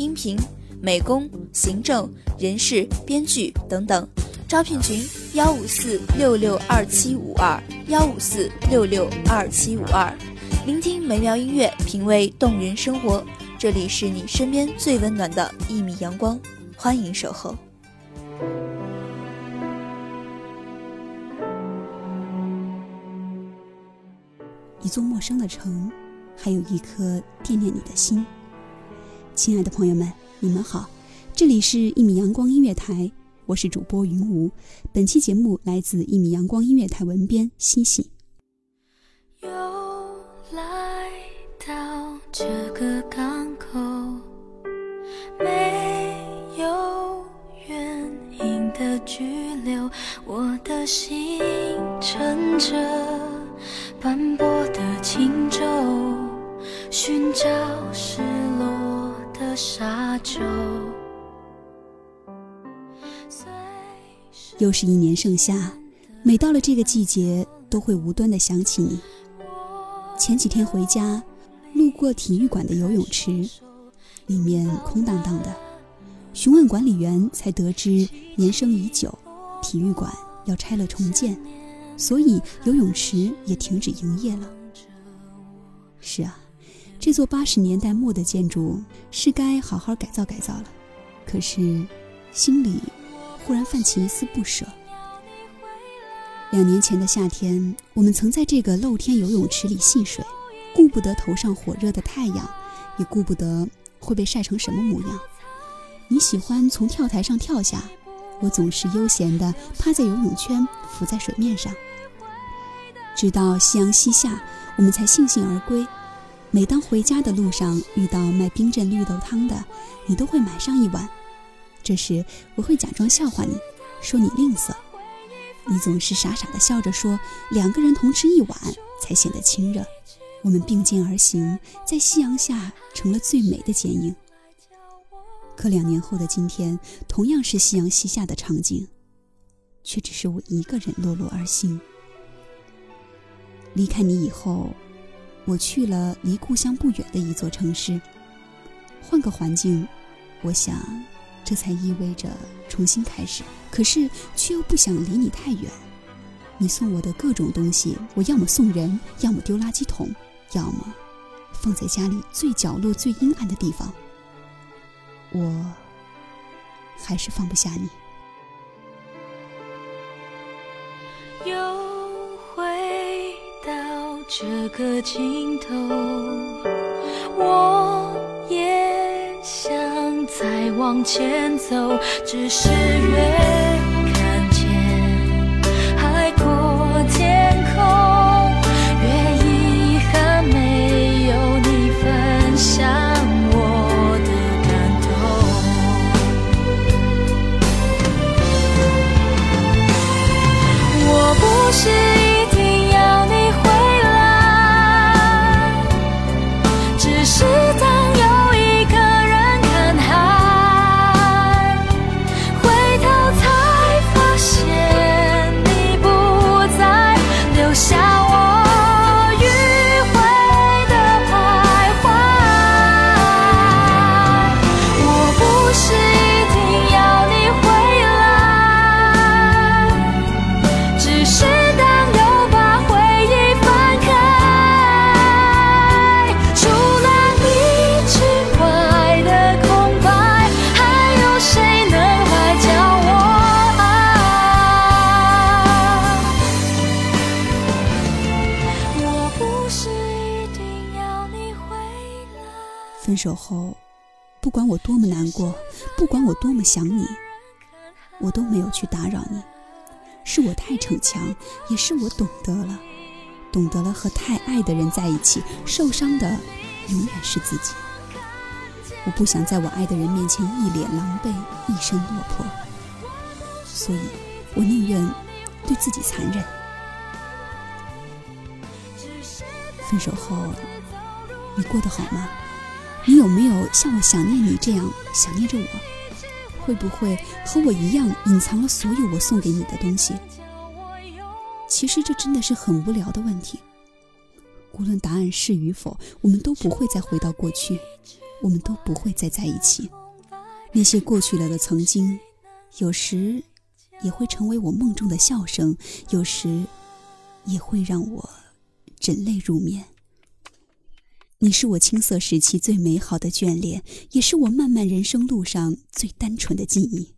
音频、美工、行政、人事、编剧等等。招聘群：幺五四六六二七五二幺五四六六二七五二。聆听美妙音乐，品味动人生活。这里是你身边最温暖的一米阳光，欢迎守候。一座陌生的城，还有一颗惦念你的心。亲爱的朋友们，你们好，这里是一米阳光音乐台，我是主播云无。本期节目来自一米阳光音乐台文编西西。又是一年盛夏，每到了这个季节，都会无端的想起你。前几天回家，路过体育馆的游泳池，里面空荡荡的。询问管理员，才得知年生已久，体育馆要拆了重建，所以游泳池也停止营业了。是啊，这座八十年代末的建筑是该好好改造改造了，可是心里忽然泛起一丝不舍。两年前的夏天，我们曾在这个露天游泳池里戏水，顾不得头上火热的太阳，也顾不得会被晒成什么模样。你喜欢从跳台上跳下，我总是悠闲地趴在游泳圈，浮在水面上。直到夕阳西下，我们才悻悻而归。每当回家的路上遇到卖冰镇绿豆汤的，你都会买上一碗。这时我会假装笑话你，说你吝啬。你总是傻傻的笑着说，两个人同吃一碗才显得亲热。我们并肩而行，在夕阳下成了最美的剪影。可两年后的今天，同样是夕阳西下的场景，却只是我一个人落落而行。离开你以后，我去了离故乡不远的一座城市，换个环境，我想，这才意味着重新开始。可是却又不想离你太远。你送我的各种东西，我要么送人，要么丢垃圾桶，要么放在家里最角落、最阴暗的地方。我还是放不下你。这个尽头，我也想再往前走，只是越分手后，不管我多么难过，不管我多么想你，我都没有去打扰你。是我太逞强，也是我懂得了，懂得了和太爱的人在一起，受伤的永远是自己。我不想在我爱的人面前一脸狼狈，一身落魄，所以我宁愿对自己残忍。分手后，你过得好吗？你有没有像我想念你这样想念着我？会不会和我一样隐藏了所有我送给你的东西？其实这真的是很无聊的问题。无论答案是与否，我们都不会再回到过去，我们都不会再在一起。那些过去了的曾经，有时也会成为我梦中的笑声，有时也会让我枕泪入眠。你是我青涩时期最美好的眷恋，也是我漫漫人生路上最单纯的记忆。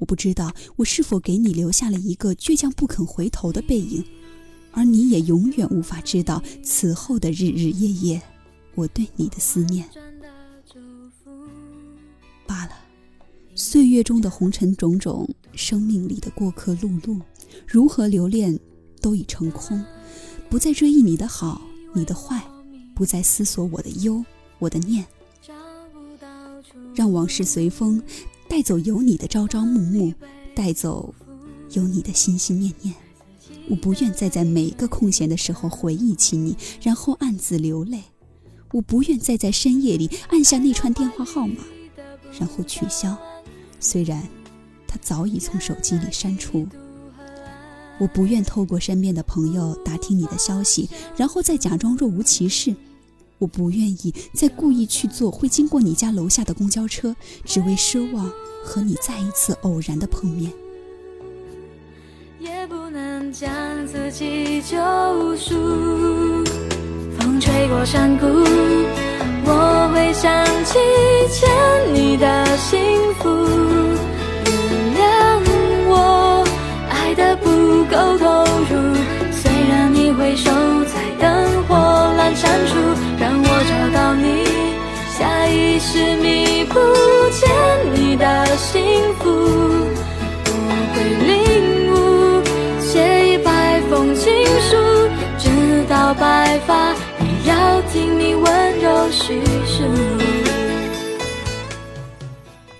我不知道我是否给你留下了一个倔强不肯回头的背影，而你也永远无法知道此后的日日夜夜，我对你的思念。罢了，岁月中的红尘种种，生命里的过客碌碌，如何留恋都已成空，不再追忆你的好，你的坏。不再思索我的忧，我的念，让往事随风，带走有你的朝朝暮暮，带走有你的心心念念。我不愿再在每个空闲的时候回忆起你，然后暗自流泪。我不愿再在深夜里按下那串电话号码，然后取消，虽然他早已从手机里删除。我不愿透过身边的朋友打听你的消息，然后再假装若无其事。我不愿意再故意去坐会经过你家楼下的公交车，只为奢望和你再一次偶然的碰面。也不能将自己救赎。风吹过山谷，我会想起欠你的幸福。下意识弥补欠你的幸福。我会领悟，写一百封情书，直到白发也要听你温柔叙述。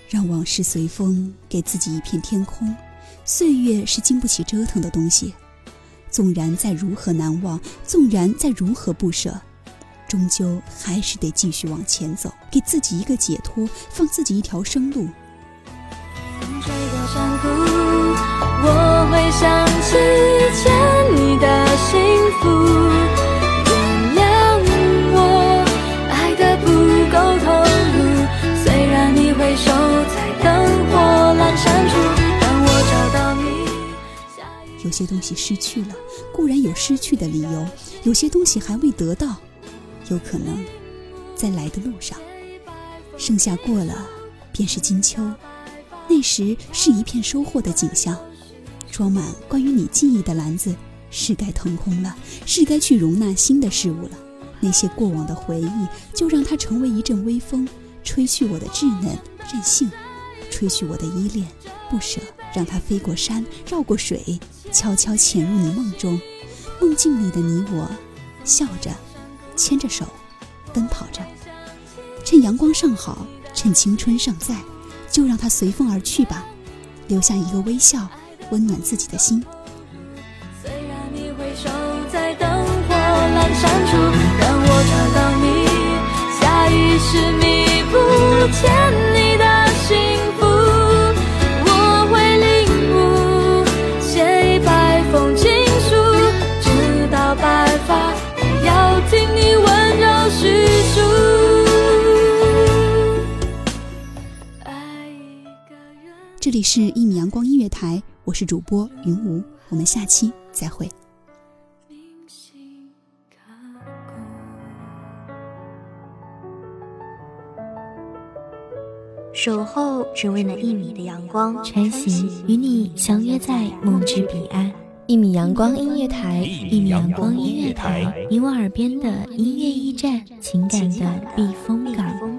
让往事随风，给自己一片天空。岁月是经不起折腾的东西，纵然再如何难忘，纵然再如何不舍。终究还是得继续往前走，给自己一个解脱，放自己一条生路。风吹过山谷，我会想起欠你的幸福。原谅我爱的不够投入，虽然你回首在灯火阑珊处，让我找到你。有些东西失去了，固然有失去的理由；有些东西还未得到。有可能，在来的路上，盛夏过了，便是金秋。那时是一片收获的景象，装满关于你记忆的篮子是该腾空了，是该去容纳新的事物了。那些过往的回忆，就让它成为一阵微风，吹去我的稚嫩任性，吹去我的依恋不舍，让它飞过山，绕过水，悄悄潜入你梦中。梦境里的你我，笑着。牵着手，奔跑着，趁阳光尚好，趁青春尚在，就让它随风而去吧，留下一个微笑，温暖自己的心。虽然你会守在灯火阑珊处，让我找到你，下意识弥补欠你。这里是《一米阳光音乐台》，我是主播云无，我们下期再会。守候只为那一米的阳光，晨行与你相约在梦之彼岸。一米阳光音乐台，一米阳光音乐台，你我耳边的音乐驿站，情感的避风港。